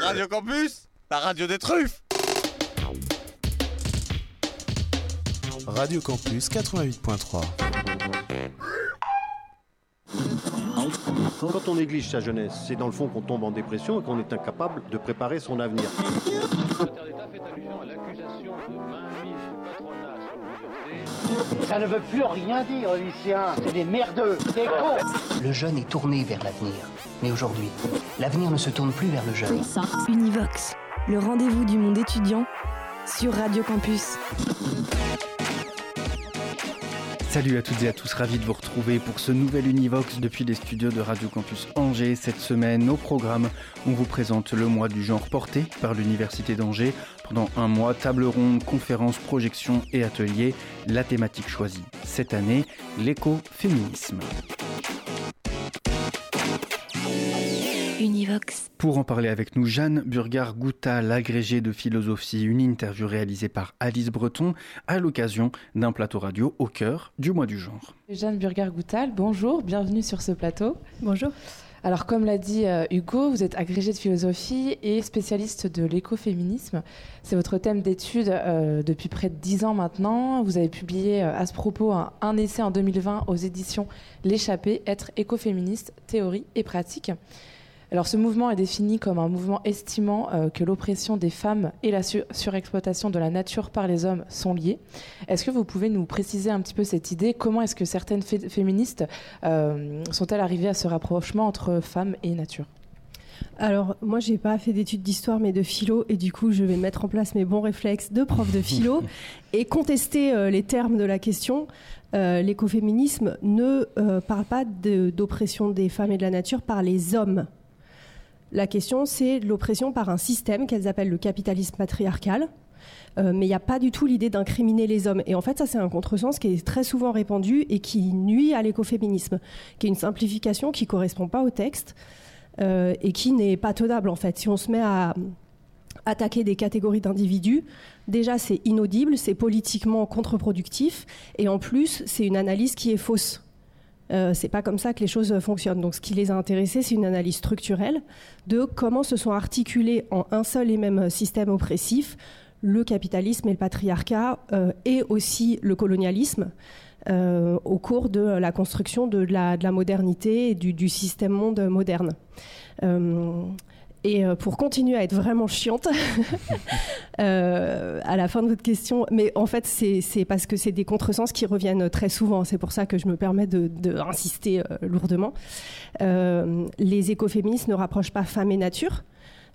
Radio Campus, la radio des truffes. Radio Campus 88.3. Quand on néglige sa jeunesse, c'est dans le fond qu'on tombe en dépression et qu'on est incapable de préparer son avenir. Ça ne veut plus rien dire, lycéens. C'est des merdeux, des cons. Le jeune est tourné vers l'avenir. Mais aujourd'hui, l'avenir ne se tourne plus vers le jeune. Univox, le rendez-vous du monde étudiant sur Radio Campus. Salut à toutes et à tous, ravi de vous retrouver pour ce nouvel Univox depuis les studios de Radio Campus Angers. Cette semaine, au programme, on vous présente le mois du genre porté par l'Université d'Angers. Pendant un mois, table ronde, conférences, projections et ateliers. La thématique choisie cette année, l'écoféminisme. Univox. Pour en parler avec nous, Jeanne Burgard-Goutal, agrégée de philosophie, une interview réalisée par Alice Breton à l'occasion d'un plateau radio au cœur du mois du genre. Jeanne Burgard-Goutal, bonjour, bienvenue sur ce plateau. Bonjour. Alors comme l'a dit euh, Hugo, vous êtes agrégée de philosophie et spécialiste de l'écoféminisme. C'est votre thème d'étude euh, depuis près de dix ans maintenant. Vous avez publié euh, à ce propos un, un essai en 2020 aux éditions L'échappée, être écoféministe, théorie et pratique. Alors ce mouvement est défini comme un mouvement estimant euh, que l'oppression des femmes et la su- surexploitation de la nature par les hommes sont liées. Est-ce que vous pouvez nous préciser un petit peu cette idée? Comment est-ce que certaines fé- féministes euh, sont-elles arrivées à ce rapprochement entre femmes et nature? Alors, moi, j'ai pas fait d'études d'histoire, mais de philo, et du coup, je vais mettre en place mes bons réflexes de prof de philo et contester euh, les termes de la question. Euh, L'écoféminisme ne euh, parle pas de- d'oppression des femmes et de la nature par les hommes. La question, c'est l'oppression par un système qu'elles appellent le capitalisme patriarcal. Euh, mais il n'y a pas du tout l'idée d'incriminer les hommes. Et en fait, ça, c'est un contresens qui est très souvent répandu et qui nuit à l'écoféminisme, qui est une simplification qui correspond pas au texte euh, et qui n'est pas tenable, en fait. Si on se met à attaquer des catégories d'individus, déjà, c'est inaudible, c'est politiquement contre-productif, et en plus, c'est une analyse qui est fausse. Euh, c'est pas comme ça que les choses fonctionnent. Donc, ce qui les a intéressés, c'est une analyse structurelle de comment se sont articulés en un seul et même système oppressif le capitalisme et le patriarcat euh, et aussi le colonialisme euh, au cours de la construction de la, de la modernité et du, du système monde moderne. Euh, et euh, pour continuer à être vraiment chiante, euh, à la fin de votre question, mais en fait c'est parce que c'est des contresens qui reviennent très souvent, c'est pour ça que je me permets de, de insister euh, lourdement. Euh, les écoféministes ne rapprochent pas femme et nature.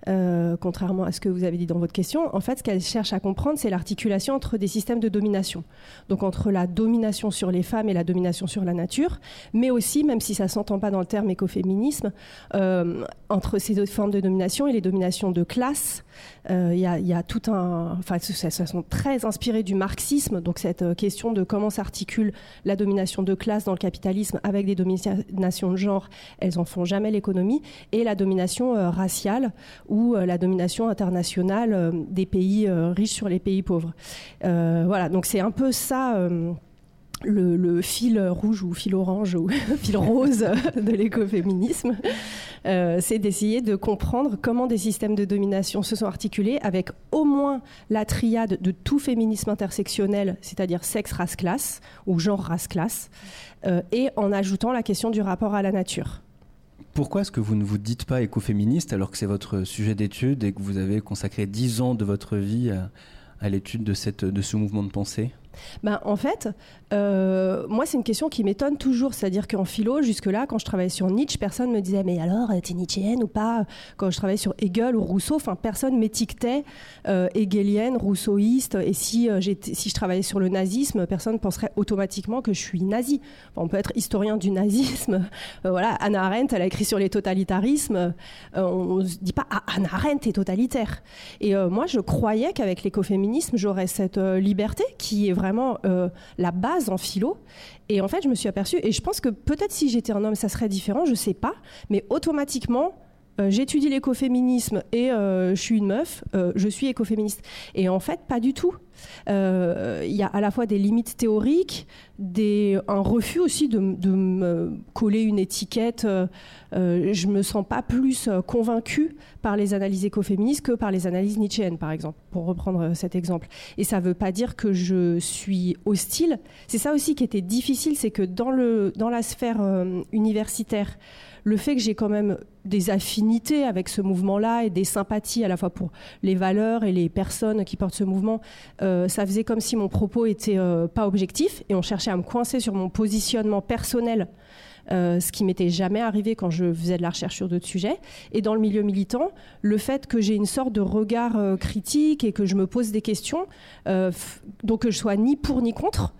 Euh, contrairement à ce que vous avez dit dans votre question, en fait, ce qu'elle cherche à comprendre, c'est l'articulation entre des systèmes de domination. Donc entre la domination sur les femmes et la domination sur la nature, mais aussi, même si ça s'entend pas dans le terme écoféminisme, euh, entre ces deux formes de domination et les dominations de classe, euh, il y, a, tout un, enfin, ça, sont très inspirés du marxisme. Donc cette question de comment s'articule la domination de classe dans le capitalisme avec des dominations de genre, elles en font jamais l'économie, et la domination raciale ou euh, la domination internationale euh, des pays euh, riches sur les pays pauvres. Voilà, donc c'est un peu ça. le, fil rouge ou fil orange ou fil rose de l'écoféminisme, c'est d'essayer de comprendre comment des systèmes de domination se sont articulés avec au moins la triade de tout féminisme intersectionnel, c'est-à-dire sexe, race, classe ou genre, race, classe, et en ajoutant la question du rapport à la nature. Pourquoi est-ce que vous ne vous dites pas écoféministe alors que c'est votre sujet d'étude et que vous avez consacré 10 ans de votre vie à, l'étude de ce mouvement de pensée? Ben, en fait, euh, moi, c'est une question qui m'étonne toujours. C'est-à-dire qu'en philo, jusque-là, quand je travaillais sur Nietzsche, personne me disait Mais alors, t'es Nietzschéenne ou pas? Quand je travaillais sur Hegel ou Rousseau, enfin, personne m'étiquetait euh, hegelienne, rousseauiste. Et si, euh, je travaillais sur le nazisme, personne penserait automatiquement que je suis nazi. On peut être historien du nazisme. Euh, voilà, Anna Arendt, elle a écrit sur les totalitarismes. Euh, on ne se dit pas Ah, Anna Arendt est totalitaire. Et euh, moi, je croyais qu'avec l'écoféminisme, j'aurais cette euh, liberté qui est vraiment euh, la base en philo. Et en fait, je me suis aperçue, et je pense que peut-être si j'étais un homme, ça serait différent, je sais pas, mais automatiquement, j'étudie l'écoféminisme et euh, je suis une meuf, euh, je suis écoféministe. Et en fait, pas du tout. Euh, il y a à la fois des limites théoriques, un refus aussi de, me coller une étiquette. Euh, euh, je me sens pas plus euh, convaincue par les analyses écoféministes que par les analyses nietzschéennes, par exemple, pour reprendre euh, cet exemple. Et ça veut pas dire que je suis hostile. C'est ça aussi qui était difficile, c'est que dans, la sphère euh, universitaire, le fait que j'ai quand même des affinités avec ce mouvement-là et des sympathies à la fois pour les valeurs et les personnes qui portent ce mouvement, euh, ça faisait comme si mon propos était euh, pas objectif et on cherchait à me coincer sur mon positionnement personnel. euh, ce qui m'était jamais arrivé quand je faisais de la recherche sur d'autres sujets. Et dans le milieu militant, le fait que j'ai une sorte de regard critique et que je me pose des questions, donc que je sois ni pour ni contre,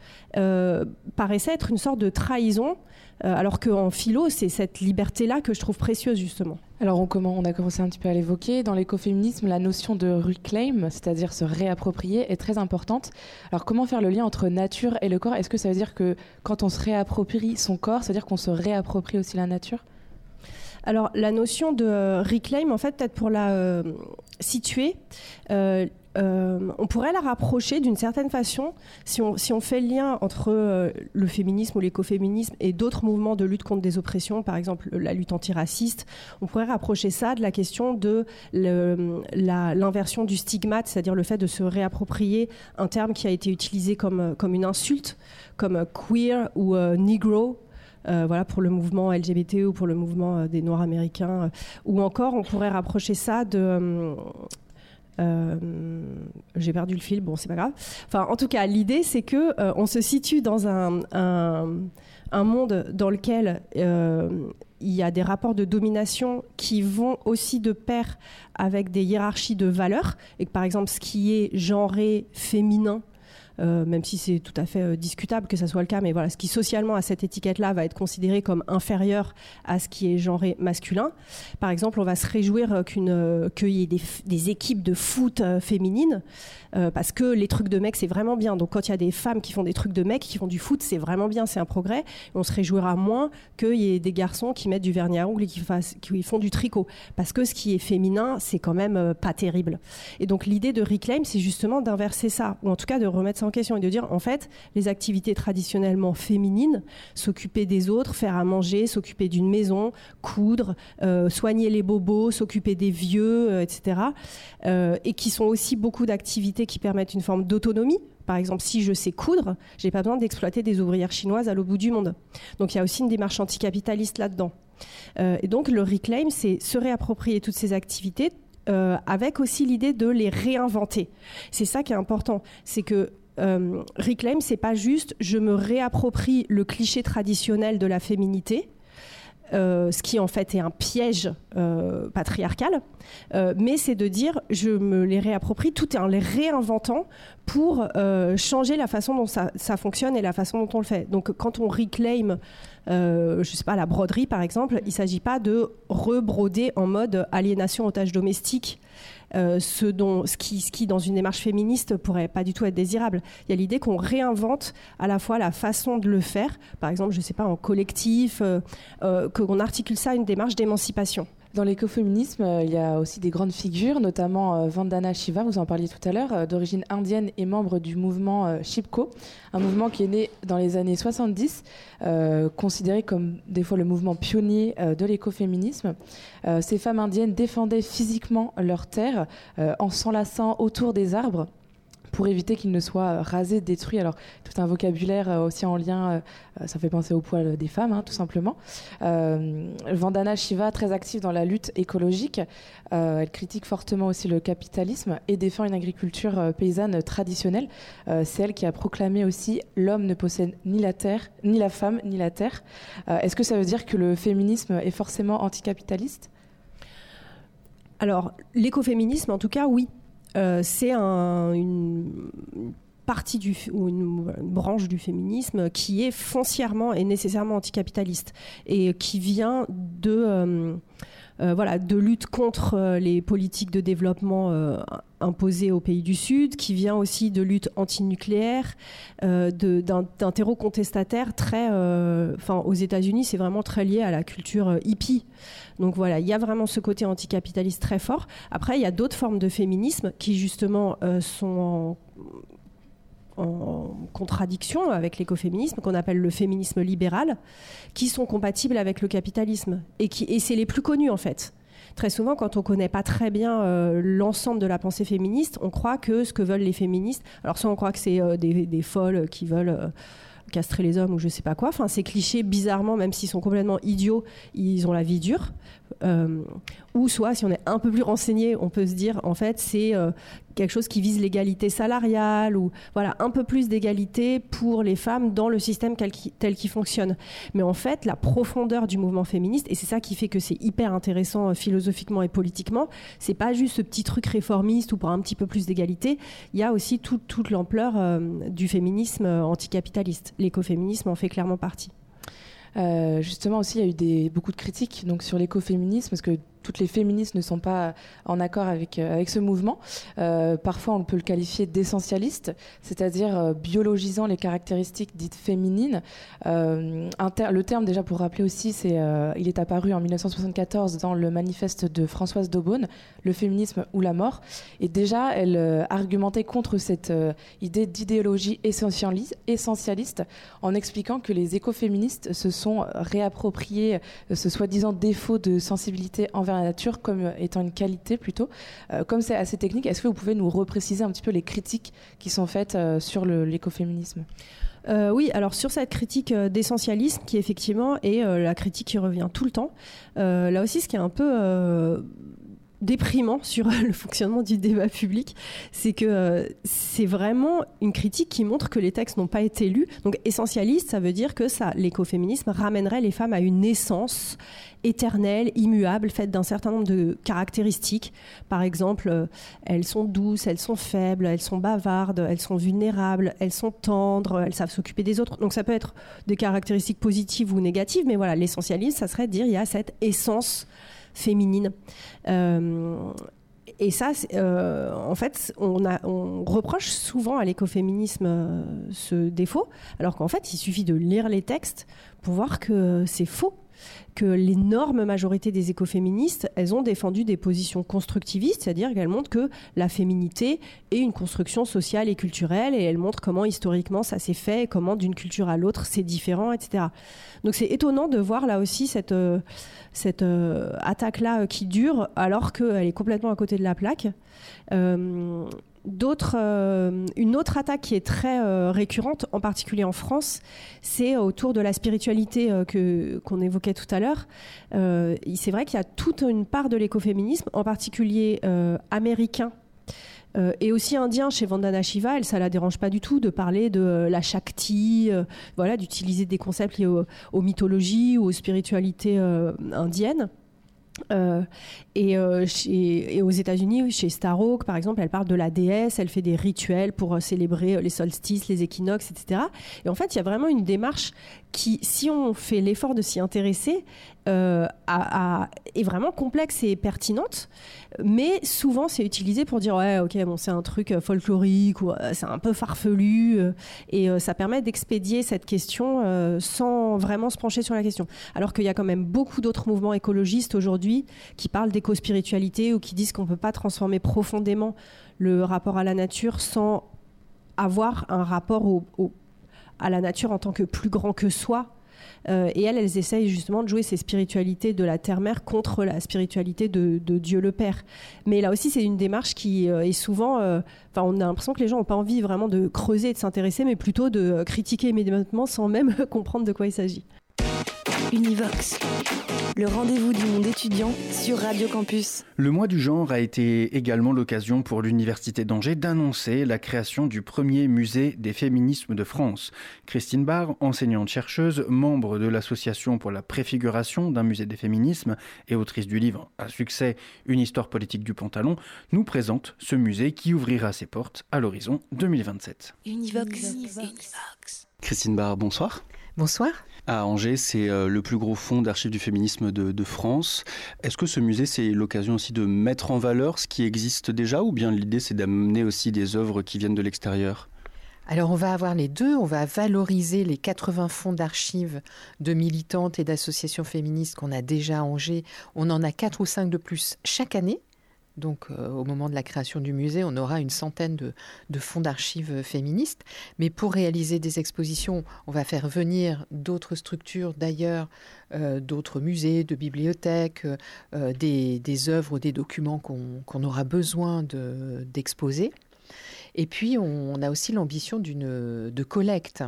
paraissait être une sorte de trahison, alors qu'en philo, c'est cette liberté-là que je trouve précieuse, justement. Alors on, comment, on a commencé un petit peu à l'évoquer. Dans l'écoféminisme, la notion de reclaim, c'est-à-dire se réapproprier, est très importante. Alors comment faire le lien entre nature et le corps? Est-ce que ça veut dire que quand on se réapproprie son corps, ça veut dire qu'on se réapproprie aussi la nature? Alors, la notion de euh, reclaim, en fait, peut-être pour la euh, situer, euh, euh, on pourrait la rapprocher d'une certaine façon si on, fait le lien entre euh, le féminisme ou l'écoféminisme et d'autres mouvements de lutte contre des oppressions, par exemple la lutte antiraciste. On pourrait rapprocher ça de la question de l'inversion du stigmate, c'est-à-dire le fait de se réapproprier un terme qui a été utilisé comme, comme une insulte, comme euh, queer ou euh, negro, euh, voilà, pour le mouvement LGBT ou pour le mouvement euh, des Noirs américains. euh, ou encore, on pourrait rapprocher ça de. Euh, J'ai perdu le fil, bon, c'est pas grave. Enfin, en tout cas, l'idée, c'est que euh, on se situe dans un, un, monde dans lequel euh, il y a des rapports de domination qui vont aussi de pair avec des hiérarchies de valeurs, et que par exemple, ce qui est genré féminin, même si c'est tout à fait euh, discutable que ça soit le cas, mais voilà, ce qui socialement à cette étiquette-là va être considéré comme inférieur à ce qui est genré masculin. Par exemple, on va se réjouir euh, euh, qu'il y ait des, équipes de foot euh, féminines, euh, parce que les trucs de mecs c'est vraiment bien. Donc quand il y a des femmes qui font des trucs de mecs, qui font du foot, c'est vraiment bien, c'est un progrès. On se réjouira moins qu'il y ait des garçons qui mettent du vernis à ongles et qui, font du tricot, parce que ce qui est féminin, c'est quand même euh, pas terrible. Et donc l'idée de Reclaim, c'est justement d'inverser ça, ou en tout cas de remettre ça en question et de dire, en fait, les activités traditionnellement féminines, s'occuper des autres, faire à manger, s'occuper d'une maison, coudre, euh, soigner les bobos, s'occuper des vieux, etc., et qui sont aussi beaucoup d'activités qui permettent une forme d'autonomie. Par exemple, si je sais coudre, j'ai pas besoin d'exploiter des ouvrières chinoises à l'autre bout du monde. Donc il y a aussi une démarche anticapitaliste là-dedans. Euh, et donc le reclaim, c'est se réapproprier toutes ces activités euh, avec aussi l'idée de les réinventer. C'est ça qui est important, c'est que euh, reclaim, c'est pas juste je me réapproprie le cliché traditionnel de la féminité. Euh, ce qui en fait est un piège euh, patriarcal, euh, mais c'est de dire je me les réapproprie tout en les réinventant pour changer la façon dont ça, fonctionne et la façon dont on le fait. Donc quand on reclaim, je sais pas, la broderie par exemple, il s'agit pas de rebroder en mode aliénation otage domestique. Euh, ce, dont, ce, qui, ce qui, dans une démarche féministe, pourrait pas du tout être désirable. Il y a l'idée qu'on réinvente à la fois la façon de le faire, par exemple, je sais pas, en collectif, euh, euh, qu'on articule ça à une démarche d'émancipation. Dans l'écoféminisme, euh, il y a aussi des grandes figures, notamment euh, Vandana Shiva, vous en parliez tout à l'heure, euh, d'origine indienne et membre du mouvement Shipko, un mouvement qui est né dans les années 70, euh, considéré comme des fois le mouvement pionnier de l'écoféminisme. Ces femmes indiennes défendaient physiquement leurs terres en s'enlaçant autour des arbres pour éviter qu'ils ne soient euh, rasés, détruits. Alors, tout un vocabulaire euh, aussi en lien, euh, ça fait penser au poil des femmes, hein, tout simplement. Vandana Shiva, très active dans la lutte écologique, elle critique fortement aussi le capitalisme et défend une agriculture paysanne traditionnelle. C'est elle qui a proclamé aussi l'homme ne possède ni la terre, ni la femme, ni la terre. Est-ce que ça veut dire que le féminisme est forcément anticapitaliste? Alors, l'écoféminisme, en tout cas, oui. Euh, c'est un- une partie du, ou une, branche du féminisme qui est foncièrement et nécessairement anticapitaliste et qui vient de, euh, euh, voilà, de lutte contre euh, les politiques de développement imposées aux pays du Sud, qui vient aussi de lutte antinucléaire, d'un terreau contestataire très... Enfin, aux États-Unis, c'est vraiment très lié à la culture hippie. Donc voilà, il y a vraiment ce côté anticapitaliste très fort. Après, il y a d'autres formes de féminisme qui justement sont en en contradiction avec l'écoféminisme, qu'on appelle le féminisme libéral, qui sont compatibles avec le capitalisme. Et, qui, et c'est les plus connus, en fait. Très souvent, quand on ne connaît pas très bien euh, l'ensemble de la pensée féministe, on croit que ce que veulent les féministes, alors soit on croit que c'est euh, des, folles qui veulent euh, castrer les hommes ou je sais pas quoi. Enfin, ces clichés, bizarrement, même s'ils sont complètement idiots, ils ont la vie dure. Euh, ou soit, si on est un peu plus renseigné, on peut se dire, en fait, c'est euh, quelque chose qui vise l'égalité salariale ou voilà un peu plus d'égalité pour les femmes dans le système tel qu'il fonctionne. Mais en fait, la profondeur du mouvement féministe, et c'est ça qui fait que c'est hyper intéressant euh, philosophiquement et politiquement, c'est pas juste ce petit truc réformiste ou pour un petit peu plus d'égalité. Il y a aussi toute l'ampleur du féminisme anticapitaliste. L'écoféminisme en fait clairement partie. Euh, justement aussi, il y a eu beaucoup de critiques donc, sur l'écoféminisme, parce que toutes les féministes ne sont pas en accord avec, euh, avec ce mouvement. Euh, parfois, on peut le qualifier d'essentialiste, c'est-à-dire euh, biologisant les caractéristiques dites féminines. le terme, déjà pour rappeler aussi, c'est, il est apparu en 1974 dans le manifeste de Françoise Daubonne, Le féminisme ou la mort. Et déjà, elle argumentait contre cette idée d'idéologie essentialiste en expliquant que les écoféministes se sont réappropriés ce soi-disant défaut de sensibilité envers la nature comme étant une qualité plutôt. Euh, comme c'est assez technique, est-ce que vous pouvez nous repréciser un petit peu les critiques qui sont faites euh, sur l'écoféminisme? Euh, oui, alors sur cette critique d'essentialisme, qui effectivement est la critique qui revient tout le temps, là aussi ce qui est un peu déprimant sur le fonctionnement du débat public, c'est que c'est vraiment une critique qui montre que les textes n'ont pas été lus. Donc essentialiste, ça veut dire que l'écoféminisme ramènerait les femmes à une essence éternelle, immuable, faite d'un certain nombre de caractéristiques. Par exemple, euh, elles sont douces, elles sont faibles, elles sont bavardes, elles sont vulnérables, elles sont tendres, elles savent s'occuper des autres. Donc ça peut être des caractéristiques positives ou négatives, mais voilà, l'essentialisme, ça serait de dire il y a cette essence féminine. Euh, et ça, euh, en fait, on, reproche souvent à l'écoféminisme ce défaut, alors qu'en fait, il suffit de lire les textes pour voir que c'est faux que l'énorme majorité des écoféministes, elles ont défendu des positions constructivistes, c'est-à-dire qu'elles montrent que la féminité est une construction sociale et culturelle, et elles montrent comment historiquement ça s'est fait, comment d'une culture à l'autre c'est différent, etc. Donc c'est étonnant de voir là aussi cette, euh, cette euh, attaque-là qui dure, alors qu'elle est complètement à côté de la plaque. Euh, euh, une autre attaque qui est très euh, récurrente, en particulier en France, c'est autour de la spiritualité euh, que, qu'on évoquait tout à l'heure. c'est vrai qu'il y a toute une part de l'écoféminisme, en particulier américain. et aussi indien chez Vandana Shiva, elle, ça la dérange pas du tout de parler de la Shakti, voilà, d'utiliser des concepts liés aux mythologies ou aux spiritualités indiennes. Euh, euh, et, aux États-Unis, chez Starhawk, par exemple, elle parle de la déesse, elle fait des rituels pour euh, célébrer les solstices, les équinoxes, etc. Et en fait, il y a vraiment une démarche qui, si on fait l'effort de s'y intéresser, est vraiment complexe et pertinente. Mais souvent, c'est utilisé pour dire ouais, ok, bon, c'est un truc folklorique ou c'est un peu farfelu, et ça permet d'expédier cette question sans vraiment se pencher sur la question. Alors qu'il y a quand même beaucoup d'autres mouvements écologistes aujourd'hui qui parlent d'éco-spiritualité ou qui disent qu'on ne peut pas transformer profondément le rapport à la nature sans avoir un rapport à la nature en tant que plus grand que soi. Euh, et elles, elles essayent justement de jouer ces spiritualités de la terre-mère contre la spiritualité de, Dieu le Père. Mais là aussi, c'est une démarche qui euh, est souvent. Euh, on a l'impression que les gens n'ont pas envie vraiment de creuser et de s'intéresser, mais plutôt de critiquer immédiatement sans même comprendre de quoi il s'agit. Univox, le rendez-vous du monde étudiant sur Radio Campus. Le mois du genre a été également l'occasion pour l'Université d'Angers d'annoncer la création du premier musée des féminismes de France. Christine Barr, enseignante-chercheuse, membre de l'Association pour la préfiguration d'un musée des féminismes et autrice du livre à succès Une histoire politique du pantalon, nous présente ce musée qui ouvrira ses portes à l'horizon 2027. Univox. Univox. Christine Barr, bonsoir. Bonsoir. À Angers, c'est euh, le plus gros fonds d'archives du féminisme de, France. Est-ce que ce musée, c'est l'occasion aussi de mettre en valeur ce qui existe déjà ou bien l'idée, c'est d'amener aussi des œuvres qui viennent de l'extérieur? Alors on va avoir les deux, on va valoriser les 80 fonds d'archives de militantes et d'associations féministes qu'on a déjà à Angers. On en a quatre ou cinq de plus chaque année Donc au moment de la création du musée, on aura une centaine de, fonds d'archives féministes. Mais pour réaliser des expositions, on va faire venir d'autres structures d'ailleurs, d'autres musées, de bibliothèques, des, des, œuvres, des documents qu'on aura besoin d'exposer. Et puis, on a aussi l'ambition de collecte.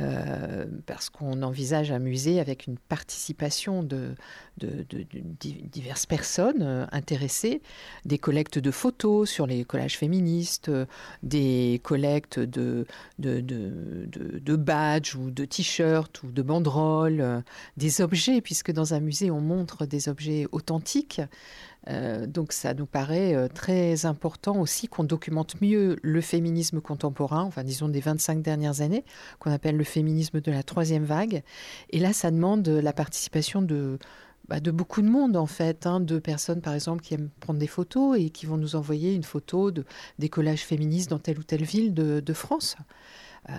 Euh, parce qu'on envisage un musée avec une participation de, diverses personnes euh, intéressées, des collectes de photos sur les collages féministes, euh, des collectes de, de, badges ou de t-shirts ou de banderoles, des objets, puisque dans un musée on montre des objets authentiques. Euh, donc ça nous paraît euh, très important aussi qu'on documente mieux le féminisme contemporain, enfin disons des 25 dernières années, qu'on appelle le féminisme de la troisième vague. Et là, ça demande la participation de, bah, de beaucoup de monde en fait, hein, de personnes par exemple qui aiment prendre des photos et qui vont nous envoyer une photo de, des collages féministes dans telle ou telle ville de France. Euh,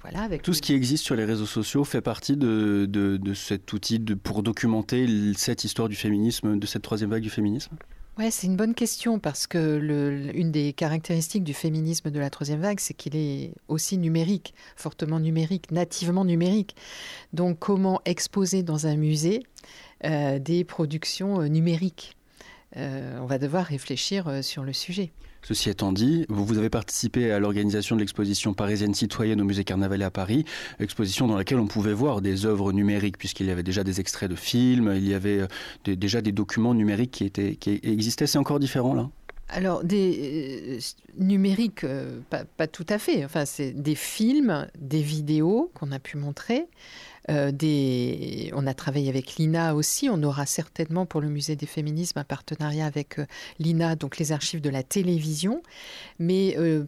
voilà, avec Tout ce qui existe sur les réseaux sociaux fait partie de, de, cet outil de, pour documenter cette histoire du féminisme, de cette troisième vague du féminisme? Ouais, c'est une bonne question parce que le, une des caractéristiques du féminisme de la troisième vague, c'est qu'il est aussi numérique, fortement numérique, nativement numérique. Donc, comment exposer dans un musée euh, des productions euh, numériques? On va devoir réfléchir sur le sujet. Ceci étant dit, vous avez participé à l'organisation de l'exposition parisienne citoyenne au musée Carnavalet à Paris, exposition dans laquelle on pouvait voir des œuvres numériques, puisqu'il y avait déjà des extraits de films, il y avait euh, déjà des documents numériques qui, étaient, qui existaient. C'est encore différent là? Alors, des euh, numériques, euh, pas, tout à fait. Enfin, c'est des films, des vidéos qu'on a pu montrer, euh. On a travaillé avec l'INA aussi. On aura certainement pour le musée des féminismes un partenariat avec euh, l'INA, donc les archives de la télévision. Mais euh,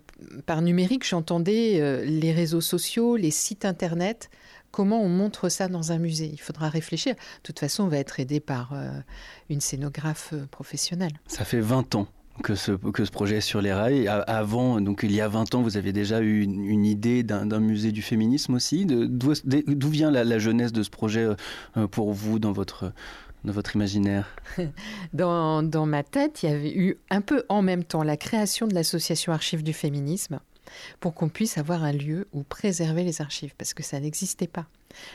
par numérique, j'entendais les réseaux sociaux, les sites internet. Comment on montre ça dans un musée? Il faudra réfléchir. De toute façon, on va être aidé par une scénographe professionnelle. Ça fait 20 ans que ce, que ce projet est sur les rails. Avant, donc il y a 20 ans, vous avez déjà eu une, idée d'un musée du féminisme aussi. D'où vient la, jeunesse de ce projet euh, pour vous dans votre, dans votre imaginaire? Dans, dans ma tête, il y avait eu un peu en même temps la création de l'association Archives du féminisme pour qu'on puisse avoir un lieu où préserver les archives, parce que ça n'existait pas.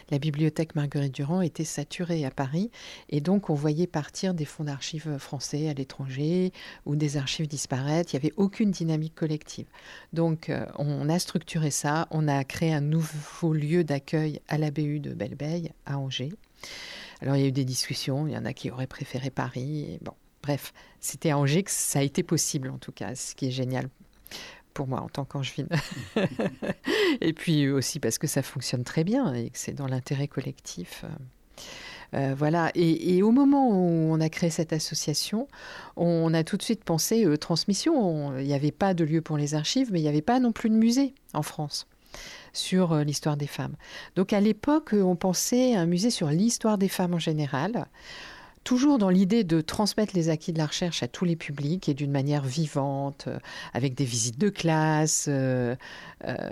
La bibliothèque Marguerite Durand était saturée à Paris et donc on voyait partir des fonds d'archives français à l'étranger ou des archives disparaître. Il n'y avait aucune dynamique collective. Donc euh, on a structuré ça, on a créé un nouveau lieu d'accueil à la BU de belle à Angers. Alors il y a eu des discussions, il y en a qui auraient préféré Paris. bon, bref, c'était à Angers que ça a été possible en tout cas, ce qui est génial pour moi en tant qu'angevine. et puis aussi parce que ça fonctionne très bien et que c'est dans l'intérêt collectif. Euh, euh, voilà. Et, au moment où on a créé cette association, on a tout de suite pensé euh, transmission. Il n'y avait pas de lieu pour les archives, mais il n'y avait pas non plus de musée en France sur l'histoire des femmes. Donc à l'époque, on pensait à un musée sur l'histoire des femmes en général toujours dans l'idée de transmettre les acquis de la recherche à tous les publics et d'une manière vivante, euh, avec des visites de classe, euh, euh,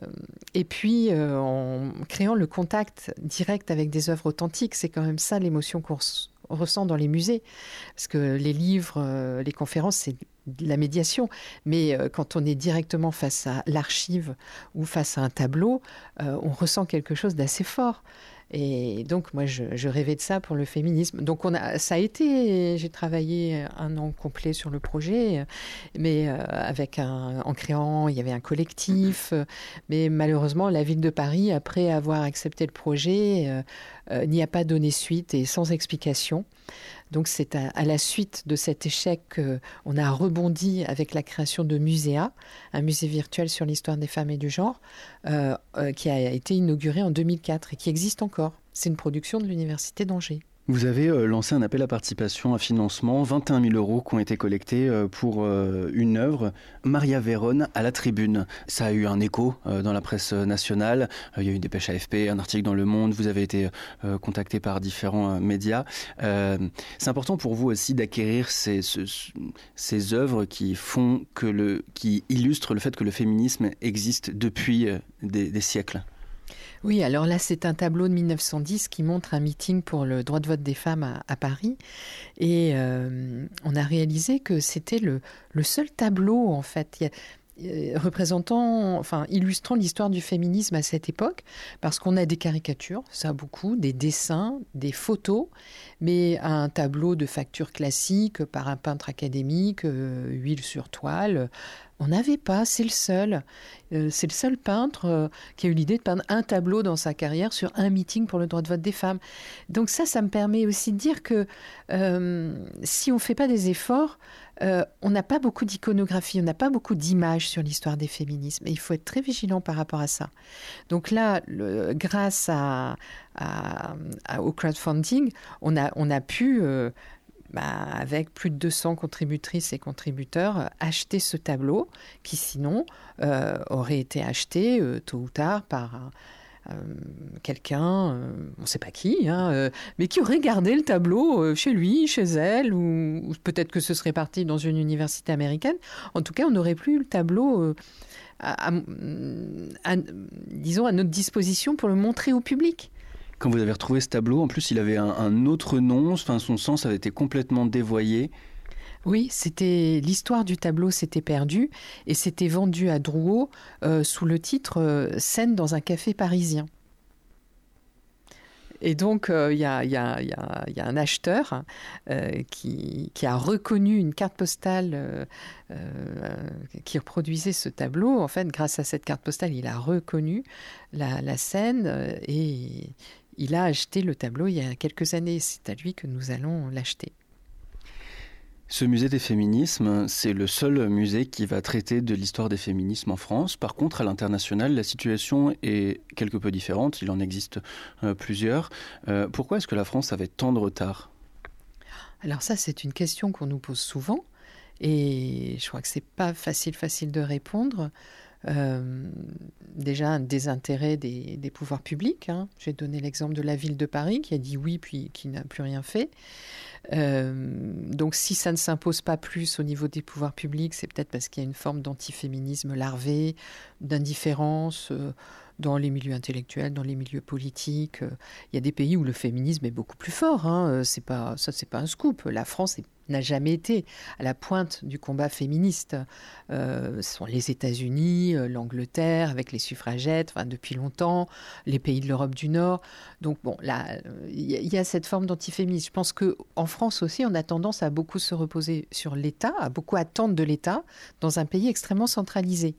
et puis en créant le contact direct avec des œuvres authentiques. C'est quand même ça l'émotion qu'on ressent dans les musées, parce que les livres, les conférences, c'est la médiation, mais quand on est directement face à l'archive ou face à un tableau, on ressent quelque chose d'assez fort. Et donc, moi, je, rêvais de ça pour le féminisme. Donc, on a, ça a été, j'ai travaillé un an complet sur le projet, mais euh, avec un, en créant, il y avait un collectif. Mais malheureusement, la ville de Paris, après avoir accepté le projet, euh, euh, n'y a pas donné suite et sans explication. Donc c'est à, la suite de cet échec qu'on a rebondi avec la création de Muséa, un musée virtuel sur l'histoire des femmes et du genre, euh, euh, qui a été inauguré en 2004 et qui existe encore. C'est une production de l'Université d'Angers. Vous avez euh, lancé un appel à participation, à financement, 21 000 euros qui ont été collectés euh, pour euh, une œuvre, Maria Vérone à la tribune. Ça a eu un écho dans la presse nationale, il y a eu des pêches AFP, un article dans Le Monde, vous avez été contacté par différents médias. C'est important pour vous aussi d'acquérir ces, œuvres qui font que le, qui illustrent le fait que le féminisme existe depuis des siècles. Oui, alors là, c'est un tableau de 1910 qui montre un meeting pour le droit de vote des femmes à, Paris. Et euh, on a réalisé que c'était le, seul tableau, en fait. Euh, représentant, enfin illustrant l'histoire du féminisme à cette époque, parce qu'on a des caricatures, ça beaucoup, des dessins, des photos, mais un tableau de facture classique par un peintre académique, euh, huile sur toile, on n'avait pas, c'est le seul. Euh, c'est le seul peintre qui a eu l'idée de peindre un tableau dans sa carrière sur un meeting pour le droit de vote des femmes. Donc ça, ça me permet aussi de dire que si on ne fait pas des efforts, euh, on n'a pas beaucoup d'iconographie, on n'a pas beaucoup d'images sur l'histoire des féminismes. Et il faut être très vigilant par rapport à ça. Donc là, grâce au crowdfunding, on a, pu, euh, bah, avec plus de 200 contributrices et contributeurs, acheter ce tableau qui sinon euh, aurait été acheté tôt ou tard par euh, quelqu'un, euh, on ne sait pas qui, hein, euh, mais qui aurait gardé le tableau chez lui, chez elle, ou, peut-être que ce serait parti dans une université américaine. En tout cas, on n'aurait plus le tableau, disons, à notre disposition pour le montrer au public. Quand vous avez retrouvé ce tableau, en plus, il avait un, autre nom, enfin, son sens avait été complètement dévoyé. Oui, c'était l'histoire du tableau s'était perdue et c'était vendu à Drouot euh, sous le titre euh, Scène dans un café parisien. Et donc, euh, il y, a, un acheteur qui, a reconnu une carte postale qui reproduisait ce tableau. En fait, grâce à cette carte postale, il a reconnu la scène et il a acheté le tableau il y a quelques années. C'est à lui que nous allons l'acheter. Ce musée des féminismes, c'est le seul musée qui va traiter de l'histoire des féminismes en France. Par contre, à l'international, la situation est quelque peu différente. Il en existe euh, plusieurs. Euh, pourquoi est-ce que la France avait tant de retard? Alors ça, c'est une question qu'on nous pose souvent. Et je crois que c'est pas facile, facile de répondre. Euh, déjà un désintérêt des, pouvoirs publics. Hein. J'ai donné l'exemple de la ville de Paris qui a dit oui puis qui n'a plus rien fait. Euh, donc si ça ne s'impose pas plus au niveau des pouvoirs publics, c'est peut-être parce qu'il y a une forme d'antiféminisme larvé, d'indifférence. Euh, dans les milieux intellectuels, dans les milieux politiques. Il y a des pays où le féminisme est beaucoup plus fort. Hein. C'est pas ça, c'est pas un scoop. La France est n'a jamais été à la pointe du combat féministe. Euh, ce sont les États-Unis, euh, l'Angleterre avec les suffragettes, enfin, depuis longtemps, les pays de l'Europe du Nord. Donc bon, là, il y, a cette forme d'antiféminisme. Je pense que en France aussi, on a tendance à beaucoup se reposer sur l'État, à beaucoup attendre de l'État dans un pays extrêmement centralisé.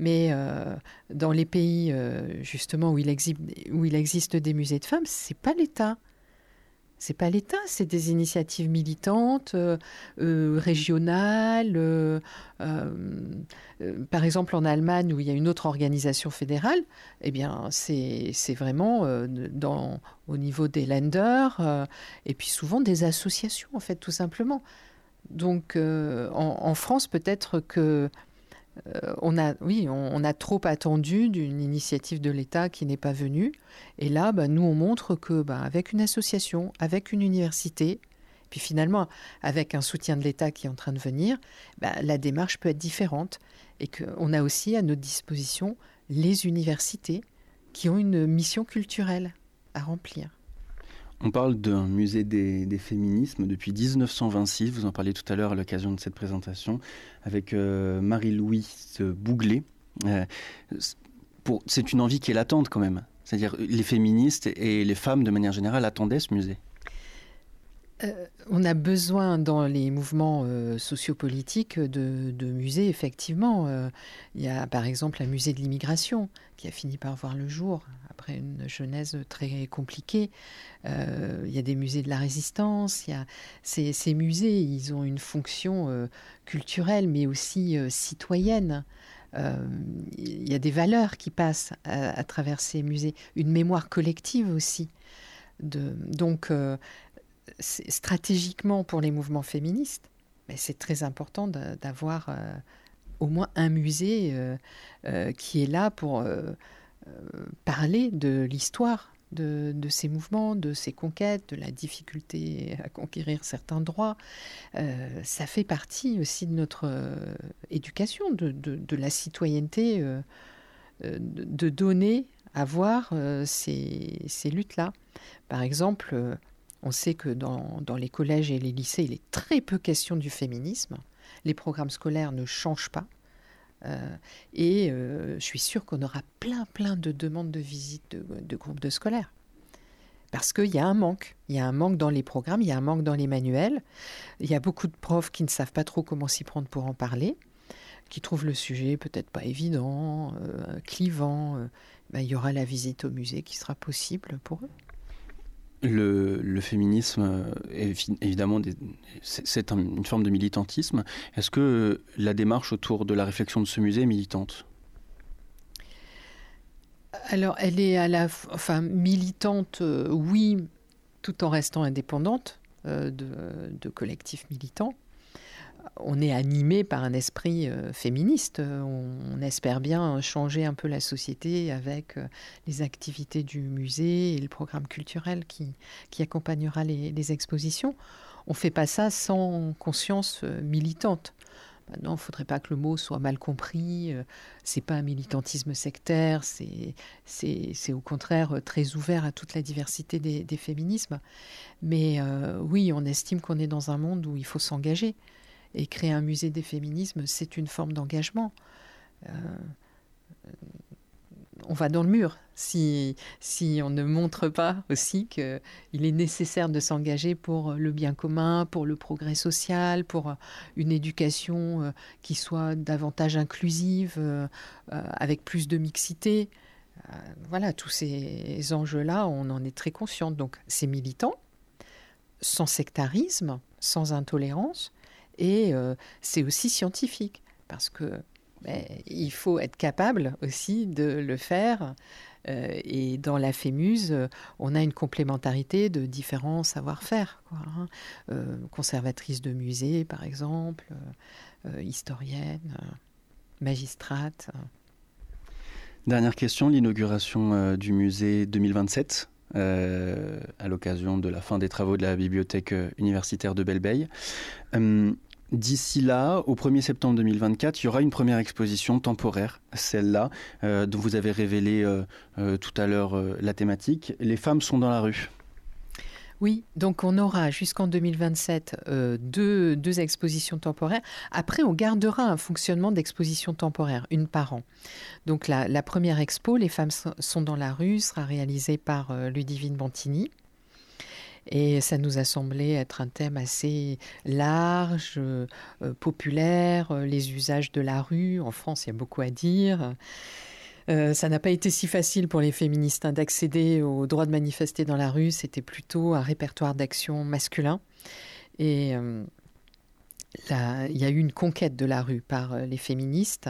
Mais euh, dans les pays justement où il, existe, où il existe des musées de femmes, c'est pas l'État c'est pas l'État, c'est des initiatives militantes, euh, euh, régionales. Euh, par exemple, en Allemagne, où il y a une autre organisation fédérale, eh bien, c'est vraiment au niveau des lenders et puis souvent des associations, en fait, tout simplement. Donc, en, France, peut-être que euh, on a, trop attendu d'une initiative de l'État qui n'est pas venue. Et là, bah, nous, on montre que, bah, avec une association, avec une université, puis finalement, avec un soutien de l'État qui est en train de venir, bah, la démarche peut être différente. Et qu'on a aussi à notre disposition les universités qui ont une mission culturelle à remplir. On parle d'un musée des, féminismes depuis 1926. Vous en parliez tout à l'heure à l'occasion de cette présentation avec euh, Marie-Louise Bouglet. Euh, c'est une envie qui est latente quand même. C'est-à-dire les féministes et les femmes de manière générale attendaient ce musée. Euh, on a besoin dans les mouvements euh, sociopolitiques de, musées, effectivement. Il y a par exemple un musée de l'immigration qui a fini par voir le jour après une genèse très compliquée. il y a des musées de la résistance. Il y a ces, musées, ils ont une fonction culturelle, mais aussi citoyenne. il y a des valeurs qui passent à, travers ces musées, une mémoire collective aussi. Donc, stratégiquement pour les mouvements féministes, mais c'est très important d'avoir euh, au moins un musée euh, euh, qui est là pour parler de l'histoire de, ces mouvements, de ces conquêtes, de la difficulté à conquérir certains droits. ça fait partie aussi de notre éducation, de, la citoyenneté, de donner à voir ces luttes-là. Par exemple, On sait que dans, dans, les collèges et les lycées, il est très peu question du féminisme. Les programmes scolaires ne changent pas. Euh, et euh, je suis sûre qu'on aura plein, plein de demandes de visite de, groupes de scolaires. Parce qu'il y a un manque. Il y a un manque dans les programmes, il y a un manque dans les manuels. Il y a beaucoup de profs qui ne savent pas trop comment s'y prendre pour en parler, qui trouvent le sujet peut-être pas évident, euh, clivant. Ben, il y aura la visite au musée qui sera possible pour eux. Le, féminisme, évidemment, c'est une forme de militantisme. Est-ce que la démarche autour de la réflexion de ce musée est militante? Alors, elle est à la, enfin, militante, euh, oui, tout en restant indépendante euh, de collectifs militants on est animé par un esprit euh, féministe. On, espère bien changer un peu la société avec euh, les activités du musée et le programme culturel qui, accompagnera les, expositions. On ne fait pas ça sans conscience euh, militante. Maintenant, il ne faudrait pas que le mot soit mal compris. C'est pas un militantisme sectaire, c'est au contraire très ouvert à toute la diversité des, féminismes. Mais oui, on estime qu'on est dans un monde où il faut s'engager. Et créer un musée des féminismes, c'est une forme d'engagement. Euh, on va dans le mur si, on ne montre pas aussi qu'il est nécessaire de s'engager pour le bien commun, pour le progrès social, pour une éducation euh, qui soit davantage inclusive, euh, avec plus de mixité. Voilà, tous ces enjeux-là, on en est très conscient. Donc c'est militant, sans sectarisme, sans intolérance, et euh, c'est aussi scientifique, parce que ben, il faut être capable aussi de le faire. Euh, et dans la FEMUSE, on a une complémentarité de différents savoir-faire. Hein. Euh, conservatrice de musée, par exemple, historienne, magistrate. Dernière question, l'inauguration du musée 2027 à l'occasion de la fin des travaux de la bibliothèque universitaire de Belleveille. D'ici là, au 1er septembre 2024, il y aura une première exposition temporaire, celle-là, euh, dont vous avez révélé euh, euh, tout à l'heure la thématique. Les femmes sont dans la rue. Oui, donc on aura jusqu'en 2027 deux, deux, expositions temporaires. Après, on gardera un fonctionnement d'exposition temporaire, une par an. Donc la, première expo, Les femmes sont dans la rue, sera réalisée par Ludivine Bantini. Et ça nous a semblé être un thème assez large, euh, populaire, euh, les usages de la rue. En France, il y a beaucoup à dire. Euh, ça n'a pas été si facile pour les féministes hein, d'accéder au droit de manifester dans la rue. C'était plutôt un répertoire d'action masculin. Et il y a eu une conquête de la rue par euh, les féministes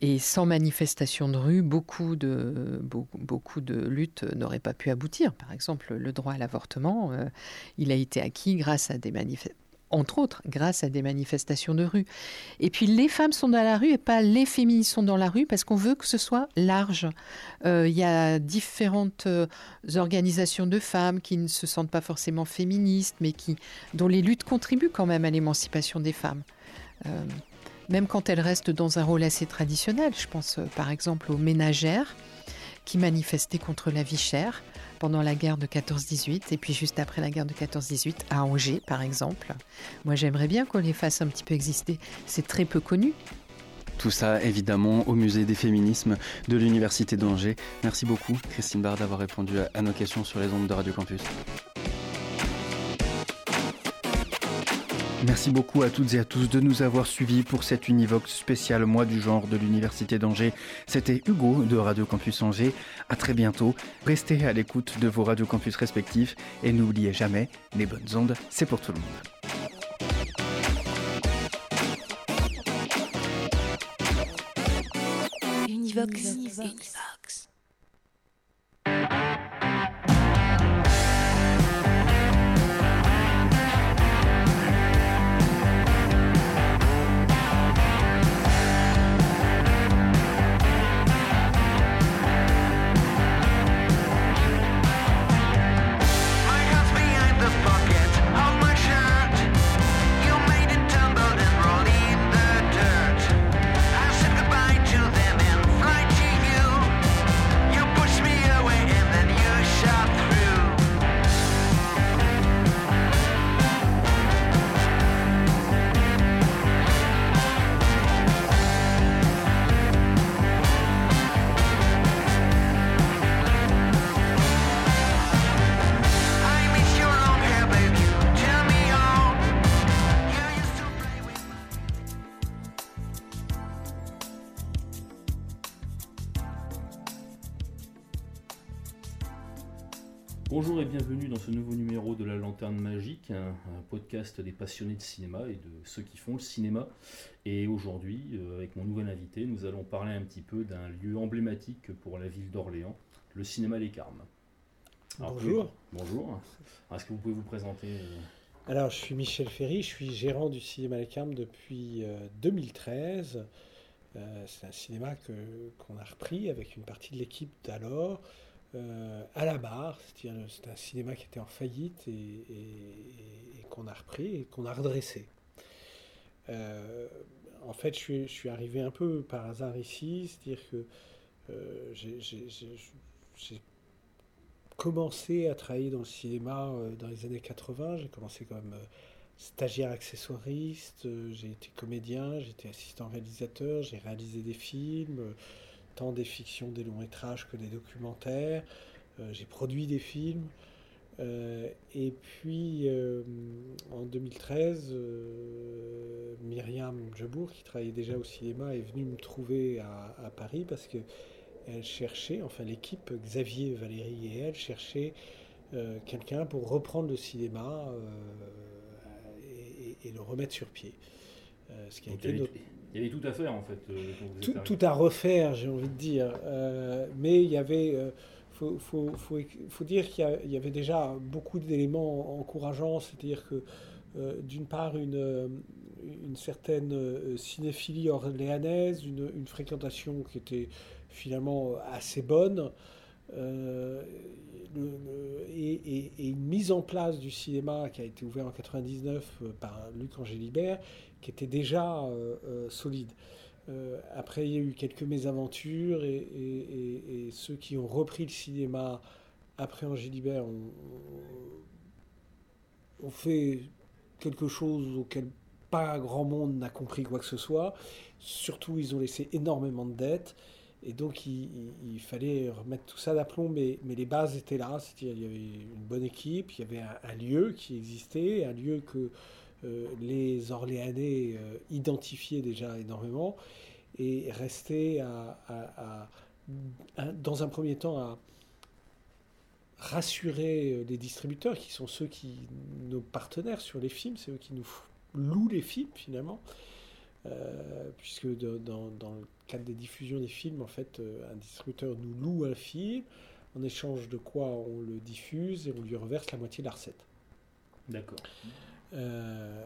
et sans manifestation de rue, beaucoup de, beaucoup, de luttes n'auraient pas pu aboutir. Par exemple, le droit à l'avortement, euh, il a été acquis grâce à des manifestations entre autres grâce à des manifestations de rue. Et puis les femmes sont dans la rue et pas les féministes sont dans la rue parce qu'on veut que ce soit large. Euh, il y a différentes euh, organisations de femmes qui ne se sentent pas forcément féministes, mais qui, dont les luttes contribuent quand même à l'émancipation des femmes. Euh, même quand elles restent dans un rôle assez traditionnel. Je pense par exemple aux ménagères qui manifestaient contre la vie chère pendant la guerre de 14-18 et puis juste après la guerre de 14-18 à Angers par exemple. Moi j'aimerais bien qu'on les fasse un petit peu exister. C'est très peu connu. Tout ça évidemment au musée des féminismes de l'Université d'Angers. Merci beaucoup Christine Barre d'avoir répondu à nos questions sur les ondes de Radio Campus. Merci beaucoup à toutes et à tous de nous avoir suivis pour cette Univox spéciale mois du genre de l'Université d'Angers. C'était Hugo de Radio Campus Angers. À très bientôt. Restez à l'écoute de vos Radio Campus respectifs et n'oubliez jamais, les bonnes ondes, c'est pour tout le monde. Univox. Bonjour et bienvenue dans ce nouveau numéro de La Lanterne Magique, un, podcast des passionnés de cinéma et de ceux qui font le cinéma. Et aujourd'hui, euh, avec mon nouvel invité, nous allons parler un petit peu d'un lieu emblématique pour la ville d'Orléans, le cinéma Les Carmes. bonjour. bonjour. Est-ce que vous pouvez vous présenter euh, Alors, je suis Michel Ferry, je suis gérant du cinéma Les Carmes depuis 2013. Euh, c'est un cinéma qu'on a repris avec une partie de l'équipe d'alors. Euh, à la barre, c'est un cinéma qui était en faillite et, qu'on a repris et qu'on a redressé. Euh, en fait, je suis, arrivé un peu par hasard ici, c'est-à-dire que euh, j'ai commencé à travailler dans le cinéma dans les années 80. J'ai commencé comme stagiaire accessoiriste, j'ai été comédien, j'ai été assistant réalisateur, j'ai réalisé des films tant des fictions, des longs métrages que des documentaires. Euh, j'ai produit des films. Euh, et puis euh, en 2013, Myriam Jabour, qui travaillait déjà au cinéma, est venue me trouver à, Paris parce que elle cherchait, enfin l'équipe, Xavier, Valérie et elle cherchaient quelqu'un pour reprendre le cinéma et, le remettre sur pied. ce qui a été notre... Il y avait tout à faire en fait. Euh, tout, tout, à refaire, j'ai envie de dire. Euh, mais il y avait. Euh, faut, faut, faut, faut, dire qu'il y, avait déjà beaucoup d'éléments encourageants, c'est-à-dire que d'une part une, une certaine cinéphilie orléanaise, une, une, fréquentation qui était finalement assez bonne, le, et, une mise en place du cinéma qui a été ouvert en 99 par Luc Angélibert, qui était déjà euh, euh, solide. Euh, après, il y a eu quelques mésaventures et, ceux qui ont repris le cinéma après Angélibert ont fait quelque chose auquel pas grand monde n'a compris quoi que ce soit. Surtout, ils ont laissé énormément de dettes. Et donc, il, fallait remettre tout ça d'aplomb, mais, mais, les bases étaient là. C'est-à-dire, il y avait une bonne équipe, il y avait un lieu qui existait, un lieu que euh, les Orléanais euh, identifiaient déjà énormément et restaient à, dans un premier temps à rassurer euh, les distributeurs qui sont ceux qui nos partenaires sur les films, c'est eux qui nous louent les films finalement, puisque dans, le cadre des diffusions des films, en fait, un distributeur nous loue un film, en échange de quoi on le diffuse et on lui reverse la moitié de la recette. D'accord. Euh,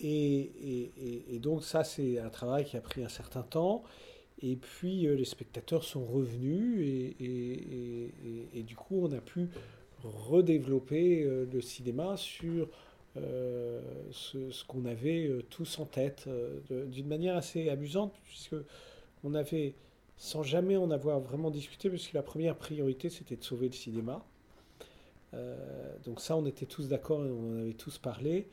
et, donc ça, c'est un travail qui a pris un certain temps. Et puis euh, les spectateurs sont revenus et, du coup on a pu redévelopper euh, le cinéma sur ce, qu'on avait tous en tête d'une manière assez amusante puisque on avait, sans jamais en avoir vraiment discuté, puisque la première priorité c'était de sauver le cinéma. Euh, donc ça, on était tous d'accord et on en avait tous parlé.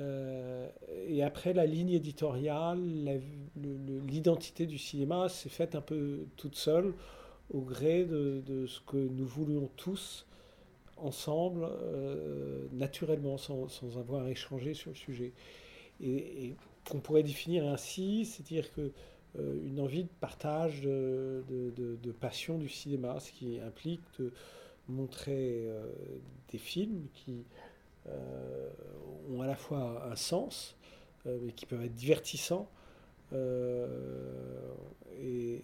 Euh, et après, la ligne éditoriale, l'identité du cinéma s'est faite un peu toute seule au gré de, ce que nous voulions tous ensemble, euh, naturellement, sans, avoir échangé sur le sujet. Et, qu'on pourrait définir ainsi, c'est-à-dire que une envie de partage de, de, passion du cinéma, ce qui implique de montrer euh, des films qui euh, ont à la fois un sens, euh, mais qui peuvent être divertissants. et,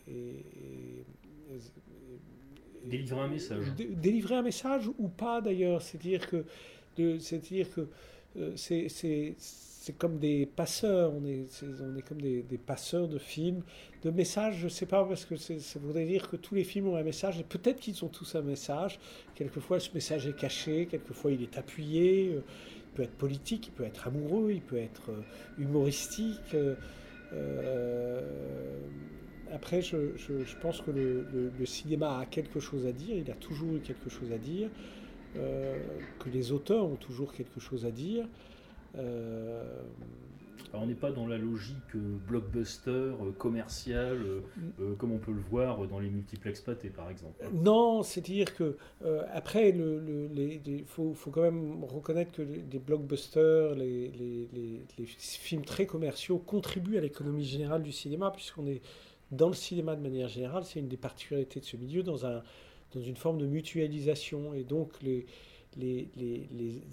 délivrer un message. Délivrer un message ou pas d'ailleurs, c'est-à-dire que, que c'est c'est comme des passeurs, on est, on est comme des, passeurs de films, de messages, je ne sais pas, parce que ça voudrait dire que tous les films ont un message, et peut-être qu'ils ont tous un message, quelquefois ce message est caché, quelquefois il est appuyé, euh, il peut être politique, il peut être amoureux, il peut être euh, humoristique. Euh, après, je, pense que le, cinéma a quelque chose à dire, il a toujours eu quelque chose à dire, que les auteurs ont toujours quelque chose à dire. Euh, on n'est pas dans la logique euh, blockbuster, euh, commercial, comme on peut le voir dans les multiplex pâtés par exemple. Non, c'est-à-dire que après, il faut, quand même reconnaître que les, blockbusters, les, les, films très commerciaux contribuent à l'économie générale du cinéma, puisqu'on est dans le cinéma de manière générale, c'est une des particularités de ce milieu, dans un, dans une forme de mutualisation. Et donc les,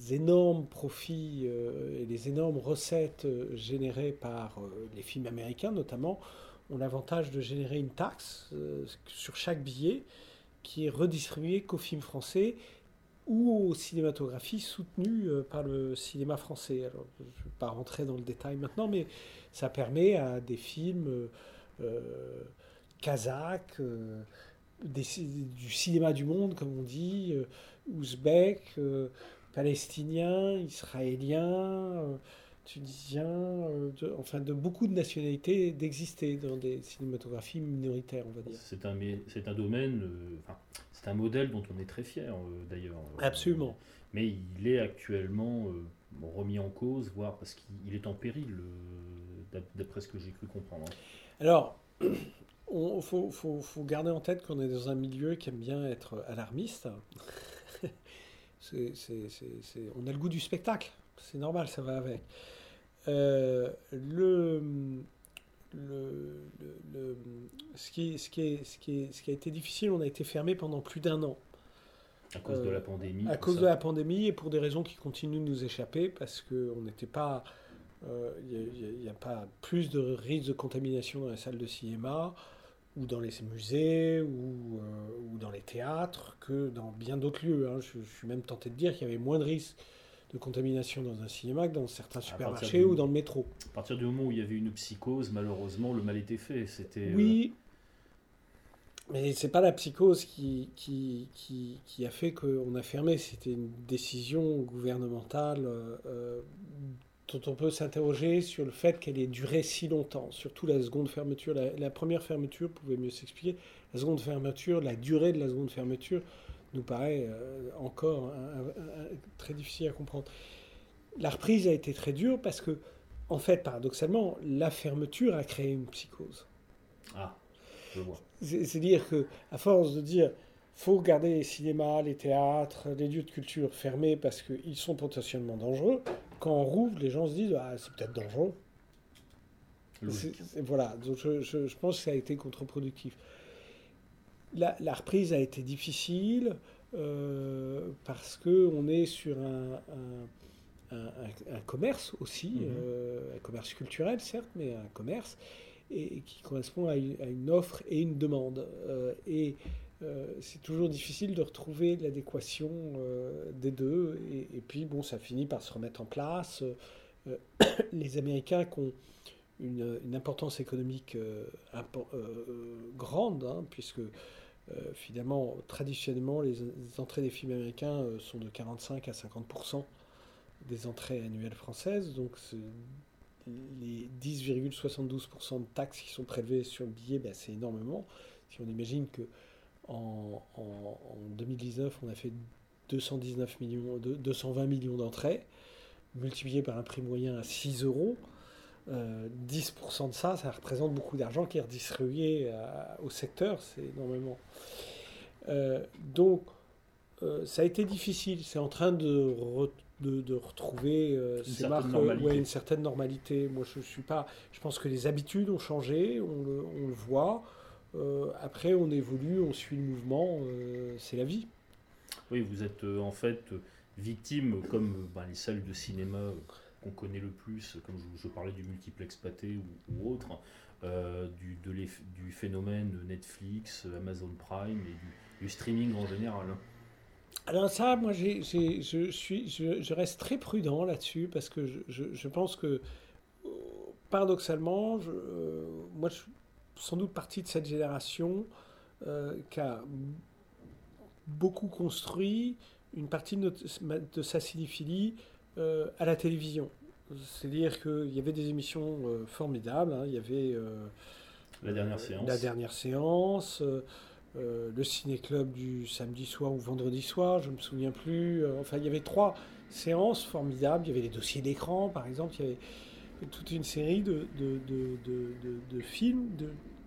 énormes profits et les énormes recettes générées par les films américains notamment ont l'avantage de générer une taxe sur chaque billet qui est redistribuée qu'aux films français ou aux cinématographies soutenues euh, par le cinéma français. Je ne vais pas rentrer dans le détail maintenant, mais ça permet à des films euh, euh kazakhs, euh, du cinéma du monde, comme on dit, ouzbeks, palestiniens, israéliens, tunisiens, enfin de beaucoup de nationalités d'exister dans des cinématographies minoritaires, on va dire. C'est un, c'est un domaine, c'est un modèle dont on est très fier euh, d'ailleurs. Euh, Absolument. mais il est actuellement euh, remis en cause, voire parce qu'il est en péril, d'après ce que j'ai cru comprendre. Hein. Alors, il faut, faut, faut, garder en tête qu'on est dans un milieu qui aime bien être alarmiste. on a le goût du spectacle, c'est normal, ça va avec. le, le, le, ce, qui, ce, qui est, ce, qui est, ce qui a été difficile, on a été fermé pendant plus d'un an. À cause de la pandémie À cause de la pandémie et pour des raisons qui continuent de nous échapper, parce qu'on n'était pas. Il euh, n'y a, a, pas plus de risque de contamination dans les salles de cinéma ou dans les musées ou, euh, ou dans les théâtres que dans bien d'autres lieux. Hein. Je, je, suis même tenté de dire qu'il y avait moins de risques de contamination dans un cinéma que dans certains supermarchés ou dans le métro. À partir du moment où il y avait une psychose, malheureusement, le mal était fait. C'était. Euh, oui. Mais c'est pas la psychose qui, qui, qui, a fait qu'on a fermé. C'était une décision gouvernementale euh, euh, dont on peut s'interroger sur le fait qu'elle ait duré si longtemps. Surtout la seconde fermeture. La, la première fermeture pouvait mieux s'expliquer. La seconde fermeture, la durée de la seconde fermeture nous paraît euh, encore très difficile à comprendre. La reprise a été très dure parce que, en fait, paradoxalement, la fermeture a créé une psychose. Ah, je vois. C'est-à-dire que, à force de dire, faut garder les cinémas, les théâtres, les lieux de culture fermés parce qu'ils sont potentiellement dangereux, quand on rouvre, les gens se disent, ah, c'est peut-être dangereux. voilà, donc je, je, pense que ça a été contre-productif la, reprise a été difficile euh, parce qu'on est sur un, commerce aussi, mhm. euh, un commerce culturel certes, mais un commerce et, qui correspond à une, offre et une demande. Euh, et c'est toujours difficile de retrouver l'adéquation des deux. Et, puis, bon, ça finit par se remettre en place. les Américains qui ont une, importance économique grande, hein, puisque euh, finalement, traditionnellement, les, entrées des films américains euh, sont de 45 à 50% des entrées annuelles françaises. Donc, les 10,72% de taxes qui sont prélevées sur le billet, ben, c'est énormément. Si on imagine que en, 2019, on a fait 219 millions, 220 millions d'entrées, multiplié par un prix moyen à 6 euros, 10% euh, de ça, ça représente beaucoup d'argent qui est redistribué au secteur, c'est énormément. Euh, donc, euh, ça a été difficile, c'est en train de, de, retrouver ces marques, ouais, une certaine normalité. Moi, je, suis pas. Je pense que les habitudes ont changé, on le, on le voit. Après, on évolue, on suit le mouvement, c'est la vie. Oui, vous êtes en fait victime, comme ben, les salles de cinéma qu'on connaît le plus, comme je, parlais du multiplex pâté ou, autre, euh, du, du phénomène Netflix, Amazon Prime et du, streaming en général alors ça, moi, je, suis, je, reste très prudent là-dessus parce que je, pense que, paradoxalement, euh, moi, je suis sans doute partie de cette génération euh, qui a beaucoup construit une partie de, de sa cinéphilie euh, à la télévision. C'est-à-dire qu'il y avait des émissions euh, formidables. Hein. Il y avait euh, la dernière séance, la dernière séance le ciné-club du samedi soir ou vendredi soir, je ne me souviens plus. enfin, il y avait trois séances formidables. Il y avait les dossiers d'écran, par exemple. Il y avait toute une série de, de, de, films,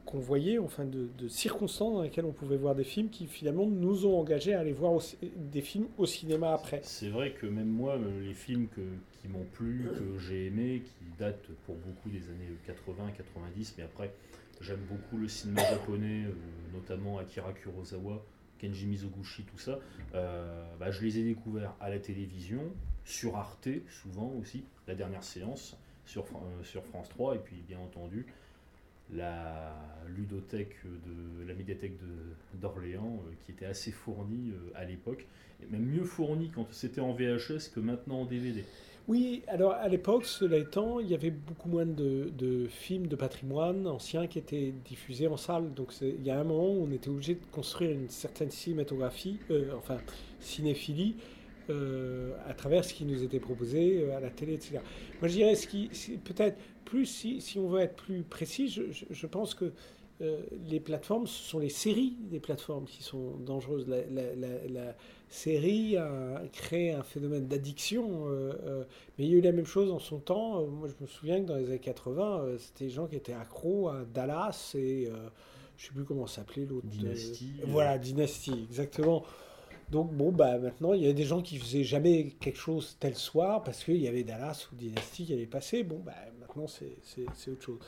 qu'on voyait, enfin de, circonstances dans lesquelles on pouvait voir des films qui finalement nous ont engagés à aller voir des films au cinéma après. C'est vrai que même moi, euh, les films qui m'ont plu, que j'ai aimé, qui datent pour beaucoup des années 80-90, mais après j'aime beaucoup le cinéma japonais, euh, notamment Akira Kurosawa, Kenji Mizoguchi, tout ça, bah, je les ai découverts à la télévision, sur Arte, souvent aussi, la dernière séance, sur, sur France 3, et puis bien entendu, la ludothèque de la médiathèque d'Orléans, qui était assez fournie à l'époque, et même mieux fournie quand c'était en VHS que maintenant en DVD. Oui, alors à l'époque, cela étant, il y avait beaucoup moins de, films de patrimoine anciens qui étaient diffusés en salle. Donc il y a un moment où on était obligé de construire une certaine cinématographie, euh, enfin cinéphilie, euh, à travers ce qui nous était proposé euh, à la télé, etc. Moi je dirais, ce qui, peut-être plus, si, on veut être plus précis, je, pense que les plateformes, ce sont les séries des plateformes qui sont dangereuses. la, série a créé un phénomène d'addiction. Euh, euh, mais il y a eu la même chose en son temps. Euh, moi, je me souviens que dans les années 80, c'était des gens qui étaient accros à Dallas et je ne sais plus comment s'appelait l'autre. Dynasty. voilà, Dynasty, exactement. Donc bon, bah maintenant, il y avait des gens qui faisaient jamais quelque chose tel soir parce qu'il y avait Dallas ou Dynasty qui allait passer. Bon, bah maintenant, c'est autre chose.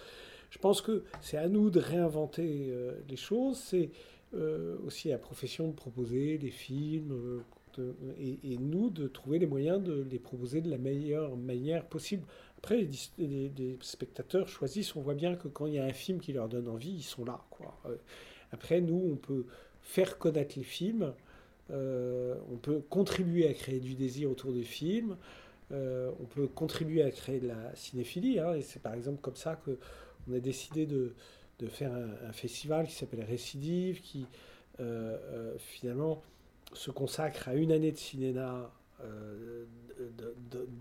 Je pense que c'est à nous de réinventer les choses. C'est euh, aussi la profession de proposer des films euh, et, nous de trouver les moyens de les proposer de la meilleure manière possible. Après, les, spectateurs choisissent, on voit bien que quand il y a un film qui leur donne envie, ils sont là. Euh, après, nous, on peut faire connaître les films, on peut contribuer à créer du désir autour des films, on peut contribuer à créer de la cinéphilie. Hein, et c'est par exemple comme ça qu'on a décidé de, faire un, festival qui s'appelle Récidive, qui euh, euh, finalement se consacre à une année de cinéma euh,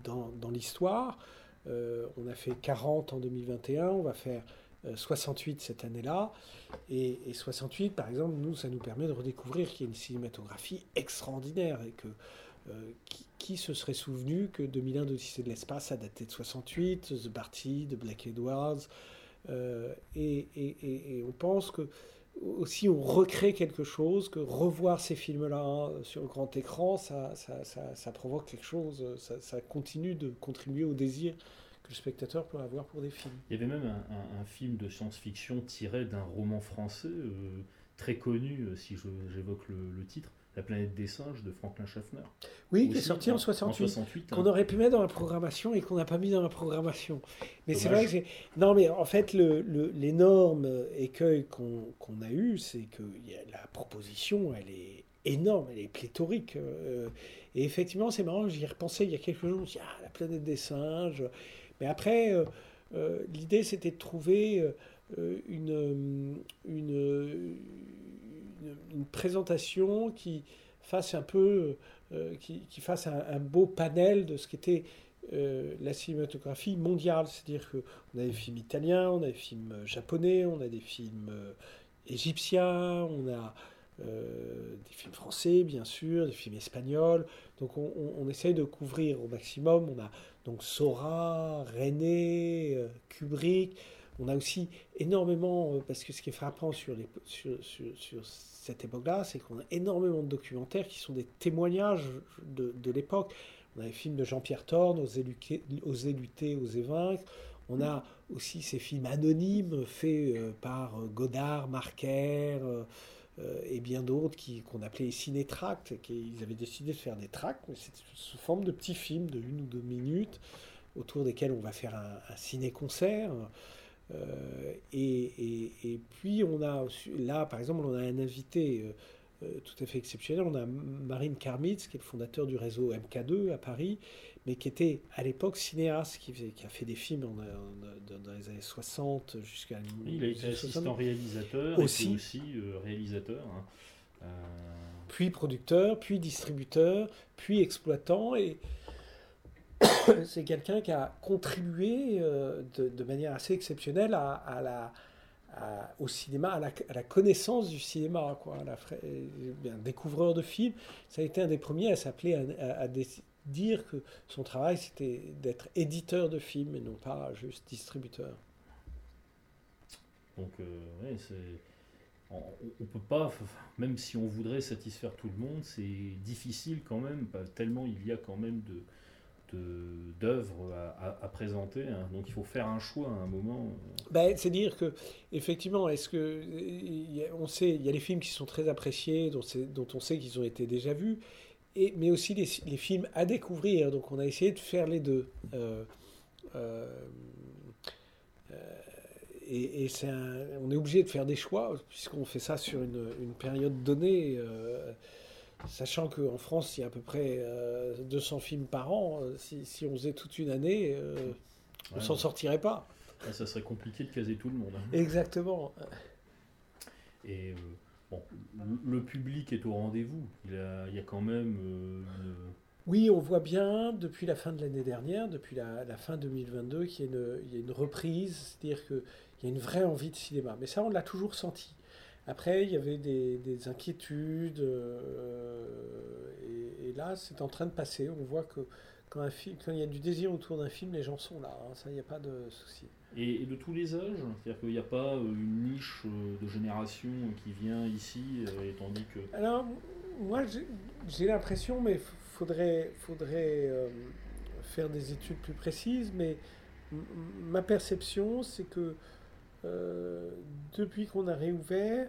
dans, l'histoire. on a fait 40 en 2021, on va faire 68 cette année-là. Et, 68, par exemple, nous, ça nous permet de redécouvrir qu'il y a une cinématographie extraordinaire et que qui, se serait souvenu que 2001 d'Odyssée de l'espace a daté de 68, The Party de Black Edwards, euh, et, on pense que aussi on recrée quelque chose, que revoir ces films-là hein, sur le grand écran, ça, ça, provoque quelque chose, ça, continue de contribuer au désir que le spectateur peut avoir pour des films. Il y avait même un, film de science-fiction tiré d'un roman français euh, très connu, euh, si j'évoque le, titre, la planète des singes de Franklin Schaffner. Oui, qui est sorti en, 68, qu'on hein. aurait pu mettre dans la programmation et qu'on n'a pas mis dans la programmation. Mais c'est vrai que Non, mais en fait, l'énorme écueil qu'on a eu, c'est que la proposition, elle est énorme, elle est pléthorique. Euh, et effectivement, c'est marrant, j'y ai repensé il y a quelques jours, je me suis dit, ah, la planète des singes. Mais après, euh, euh, l'idée, c'était de trouver une, une une, présentation qui fasse un peu, euh, qui, fasse un, beau panel de ce qu'était euh, la cinématographie mondiale. C'est-à-dire qu'on a des films italiens, on a des films japonais, on a des films euh, égyptiens, on a des films français, bien sûr, des films espagnols. Donc on, on, essaye de couvrir au maximum. On a donc Sora, René, Kubrick. On a aussi énormément, parce que ce qui est frappant sur, sur, sur, cette époque-là, c'est qu'on a énormément de documentaires qui sont des témoignages de, l'époque. On a les films de Jean-Pierre Thorne, Oser lutter, Oser vaincre. On a aussi ces films anonymes faits euh, par euh, Godard, Marquer euh, et bien d'autres qu'on appelait ciné-tracts. Ils avaient décidé de faire des tracts, mais c'est sous forme de petits films de une ou deux minutes autour desquels on va faire un, ciné-concert. Euh, et, puis on a là, par exemple, on a un invité euh, euh, tout à fait exceptionnel. On a Marine Karmitz, qui est le fondateur du réseau MK2 à Paris, mais qui était à l'époque cinéaste, qui, qui, a fait des films dans, les années 60 jusqu'à. il a été assistant réalisateur, aussi, aussi réalisateur. Hein. Puis producteur, puis distributeur, puis exploitant. Et, c'est quelqu'un qui a contribué euh, de, manière assez exceptionnelle à, la, au cinéma, à la, connaissance du cinéma, quoi, un découvreur de films. Ça a été un des premiers à s'appeler à, dire que son travail c'était d'être éditeur de films et non pas juste distributeur. Donc, euh, on, on, peut pas, même si on voudrait satisfaire tout le monde, c'est difficile quand même, tellement il y a quand même de d'œuvres à, présenter. Hein. Donc il faut faire un choix à un moment. Ben, c'est dire que effectivement, est-ce que on sait, il y a les films qui sont très appréciés, dont, dont on sait qu'ils ont été déjà vus, et, mais aussi les, films à découvrir. Donc on a essayé de faire les deux. Euh, euh, euh, et, et on est obligé de faire des choix puisqu'on fait ça sur une, une période donnée. Sachant qu'en France, il y a à peu près 200 films par an. Si, si, on faisait toute une année, on ne s'en sortirait pas. ça serait compliqué de caser tout le monde. Hein. Exactement. Et bon, le public est au rendez-vous. Il, il, y a quand même une... Oui, on voit bien depuis la fin de l'année dernière, depuis la, la fin 2022, qu'il y, y, a une reprise, c'est-à-dire qu'il y a une vraie envie de cinéma. Mais ça, on l'a toujours senti. Après, il y avait des, inquiétudes, euh, et, là, c'est en train de passer. On voit que quand, un film, quand il y a du désir autour d'un film, les gens sont là, hein. ça, il n'y a pas de souci. Et, de tous les âges C'est-à-dire qu'il n'y a pas euh, une niche euh, de génération qui vient ici, et tandis que... Alors, moi, j'ai l'impression, mais il faudrait, faudrait faire des études plus précises, mais ma perception, c'est que depuis qu'on a réouvert,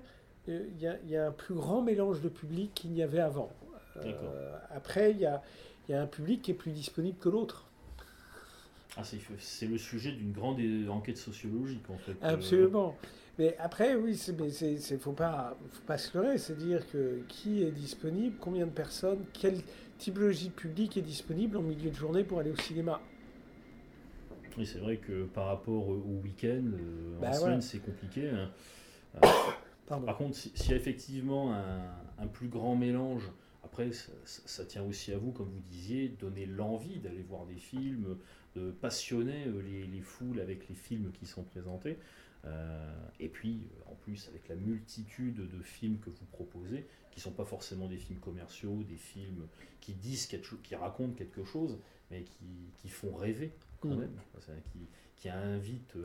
euh, il y, a un plus grand mélange de public qu'il n'y avait avant. Euh, après, il y a, un public qui est plus disponible que l'autre. Ah, c'est le sujet d'une grande enquête sociologique, en fait. Absolument. Mais après, oui, il ne faut pas, faut pas se leurrer. C'est dire que qui est disponible, combien de personnes, quelle typologie de public est disponible en milieu de journée pour aller au cinéma. Oui, c'est vrai que par rapport au week-end, euh, en bah semaine, c'est compliqué. Hein. Euh, par contre, s'il y a effectivement un, plus grand mélange, après, ça, tient aussi à vous, comme vous disiez, donner l'envie d'aller voir des films, de passionner euh, les, foules avec les films qui sont présentés. et puis, en plus, avec la multitude de films que vous proposez, qui ne sont pas forcément des films commerciaux, des films qui disent quelque qui racontent quelque chose, mais qui font rêver quand même, qui, qui, invite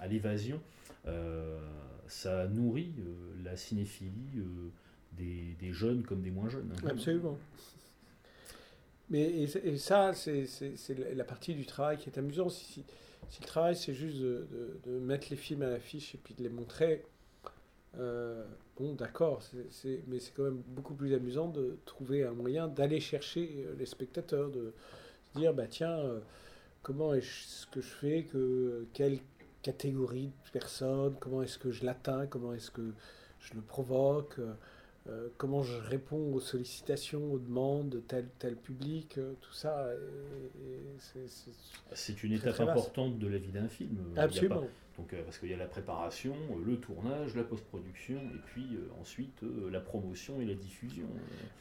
à, l'évasion, euh, ça nourrit euh, la cinéphilie euh, des, des, jeunes comme des moins jeunes. Hein. Absolument. Mais et, ça, c'est la partie du travail qui est amusant. Si, si, le travail, c'est juste de, de, mettre les films à l'affiche et puis de les montrer, bon, d'accord, mais c'est quand même beaucoup plus amusant de trouver un moyen d'aller chercher les spectateurs, de se dire, bah tiens, comment est-ce que je fais, que, quelle catégorie de personnes, comment est-ce que je l'atteins, comment est-ce que je le provoque, euh, comment je réponds aux sollicitations, aux demandes de tel tel public, euh, tout ça. C'est une étape importante de la vie d'un film. Absolument. donc, euh, parce qu'il y a la préparation, le tournage, la post-production, et puis ensuite la promotion et la diffusion.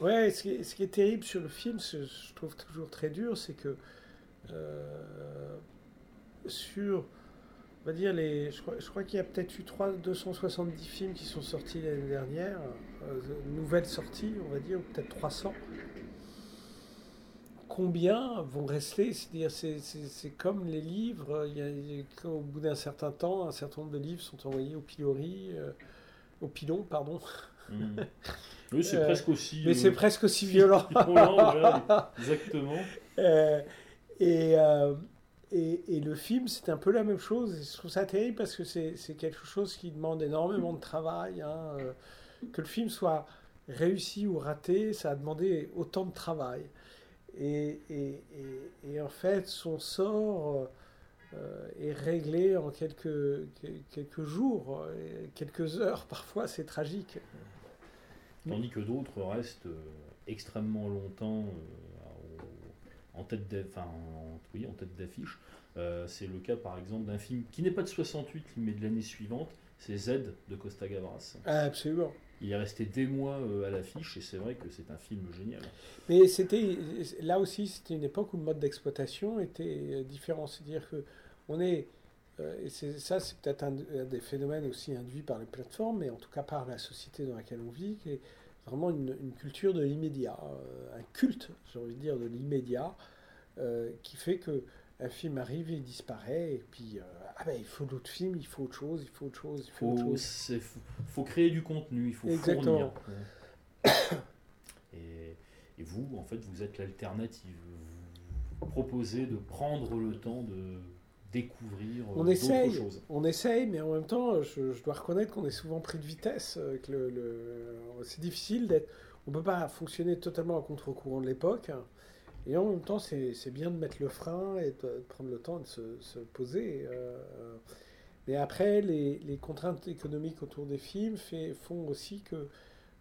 Ouais, ce qui, ce qui, est terrible sur le film, ce, je trouve toujours très dur, c'est que sur, on va dire, les, je crois, qu'il y a peut-être eu 3, 270 films qui sont sortis l'année dernière, euh, nouvelles sorties, on va dire, peut-être 300 combien vont rester? C'est-à-dire, c'est comme les livres. Il y a, au bout d'un certain temps, un certain nombre de livres sont envoyés au pilori, euh, au pilon, pardon. Mmh. Oui, c'est presque aussi. Mais c'est presque aussi violent. exactement. Euh, et, et, le film, c'est un peu la même chose. je trouve ça terrible parce que c'est quelque chose qui demande énormément de travail. Hein, euh, que le film soit réussi ou raté, ça a demandé autant de travail. Et, et en fait, son sort euh, est réglé en quelques, quelques jours, quelques heures. Parfois, c'est tragique. Tandis que d'autres restent extrêmement longtemps en tête d'affiche. Euh, c'est le cas par exemple d'un film qui n'est pas de 68 mais de l'année suivante, c'est Z de Costa Gavras. Ah, absolument. Il est resté des mois euh, à l'affiche et c'est vrai que c'est un film génial. Mais c'était là aussi c'était une époque où le mode d'exploitation était euh, différent, c'est-à-dire que on est et ça c'est peut-être un, des phénomènes aussi induits par les plateformes, mais en tout cas par la société dans laquelle on vit, qui est vraiment une, culture de l'immédiat, un culte, j'ai envie de dire, de l'immédiat. Euh, qui fait que un film arrive et disparaît, et puis euh, ah ben, il faut d'autres films, il faut autre chose, il faut autre chose, il faut, autre chose. faut créer du contenu, il faut Exactement. fournir. Et, et, vous, en fait, vous êtes l'alternative. proposer de prendre le temps de découvrir on d'autres essaye, choses. on essaye, mais en même temps, je, je dois reconnaître qu'on est souvent pris de vitesse. euh, que le, le- c'est difficile d'être. On peut pas fonctionner totalement à contre-courant de l'époque. Et en même temps, c'est c'est bien de mettre le frein et de, de prendre le temps de se, se poser. euh, mais après, les, les contraintes économiques autour des films fait- font aussi que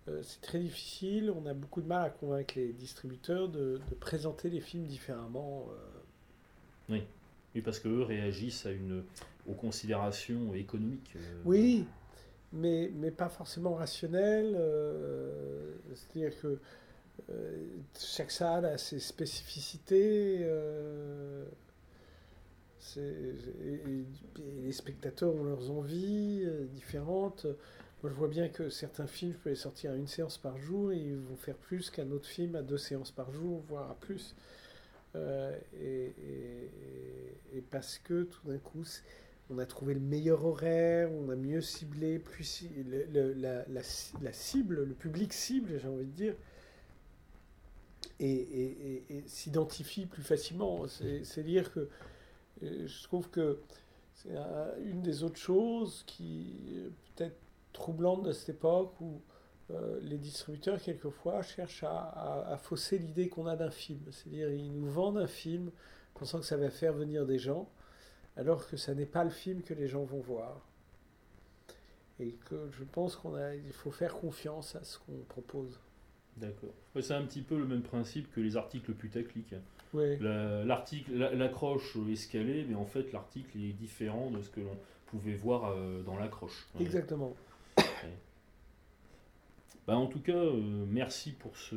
euh, c'est très difficile. On a beaucoup de mal à convaincre les distributeurs de, de présenter les films différemment. euh. Oui. Oui, parce qu'eux réagissent à une, aux considérations économiques. euh, Oui, mais, mais pas forcément rationnel. euh, C'est-à-dire que euh, chaque salle a ses spécificités. et, les spectateurs ont leurs envies différentes. Moi, je vois bien que certains films, je peux les sortir à une séance par jour et ils vont faire plus qu'un autre film à deux séances par jour, voire à plus. Euh, et, parce que tout d'un coup, on a trouvé le meilleur horaire, on a mieux ciblé, plus la, la ci- la cible, le public cible, j'ai envie de dire, et, s'identifie plus facilement. C'est- C'est-à-dire que euh, je trouve que c'est un- une des autres choses qui peut-être troublante de cette époque où euh, les distributeurs, quelquefois, cherchent à, à- à fausser l'idée qu'on a d'un film. C'est-à-dire, ils nous vendent un film pensant que ça va faire venir des gens, alors que ça n'est pas le film que les gens vont voir. Et que je pense qu'on a, il faut faire confiance à ce qu'on propose. D'accord. C'est un petit peu le même principe que les articles putaclic. Oui. La- L'article, la- l'accroche est scalée, mais en fait l'article est différent de ce que l'on pouvait voir euh, dans l'accroche. Exactement. Ouais. Bah, en tout cas, euh, merci pour ce,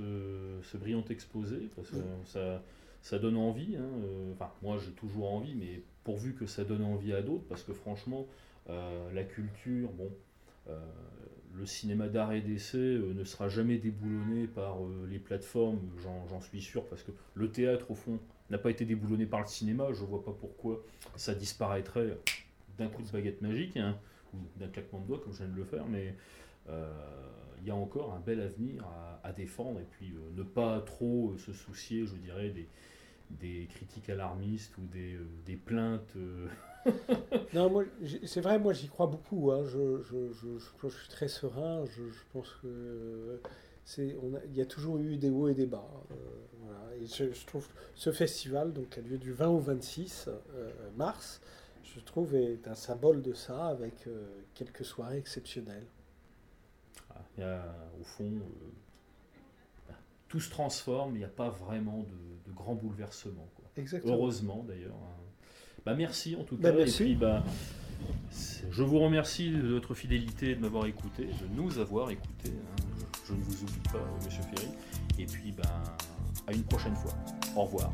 ce brillant exposé, parce que Oui. ça, ça donne envie. hein, euh, Enfin, moi j'ai toujours envie, mais pourvu que ça donne envie à d'autres, parce que franchement, euh, la culture, bon, le cinéma d'art et d'essai ne sera jamais déboulonné par les plateformes, j'en j'en suis sûr, parce que le théâtre, au fond, n'a pas été déboulonné par le cinéma, je vois pas pourquoi ça disparaîtrait d'un coup de baguette magique, hein, ou d'un claquement de doigts, comme je viens de le faire, mais il y a encore un bel avenir à, défendre, et puis euh, ne pas trop euh, se soucier, je dirais, des, critiques alarmistes ou des, euh, plaintes. euh, Non, moi, c'est vrai, moi j'y crois beaucoup. hein. Je, suis très serein. Je, pense que euh, il y a toujours eu des hauts et des bas. euh, je, trouve ce festival, donc qui a lieu du 20 au 26 euh, mars, je trouve est un symbole de ça, avec euh, quelques soirées exceptionnelles. Il y a, au fond, euh, tout se transforme, il n'y a pas vraiment de, de grands bouleversements. quoi. Exactement. Heureusement d'ailleurs. hein. Bah, merci en tout Bah, cas. merci. Et puis, bah, je vous remercie de votre fidélité, de m'avoir écouté, de nous avoir écouté. hein. Je, je ne vous oublie pas, euh, Monsieur Ferry. Et puis, bah, à une prochaine fois. Au revoir.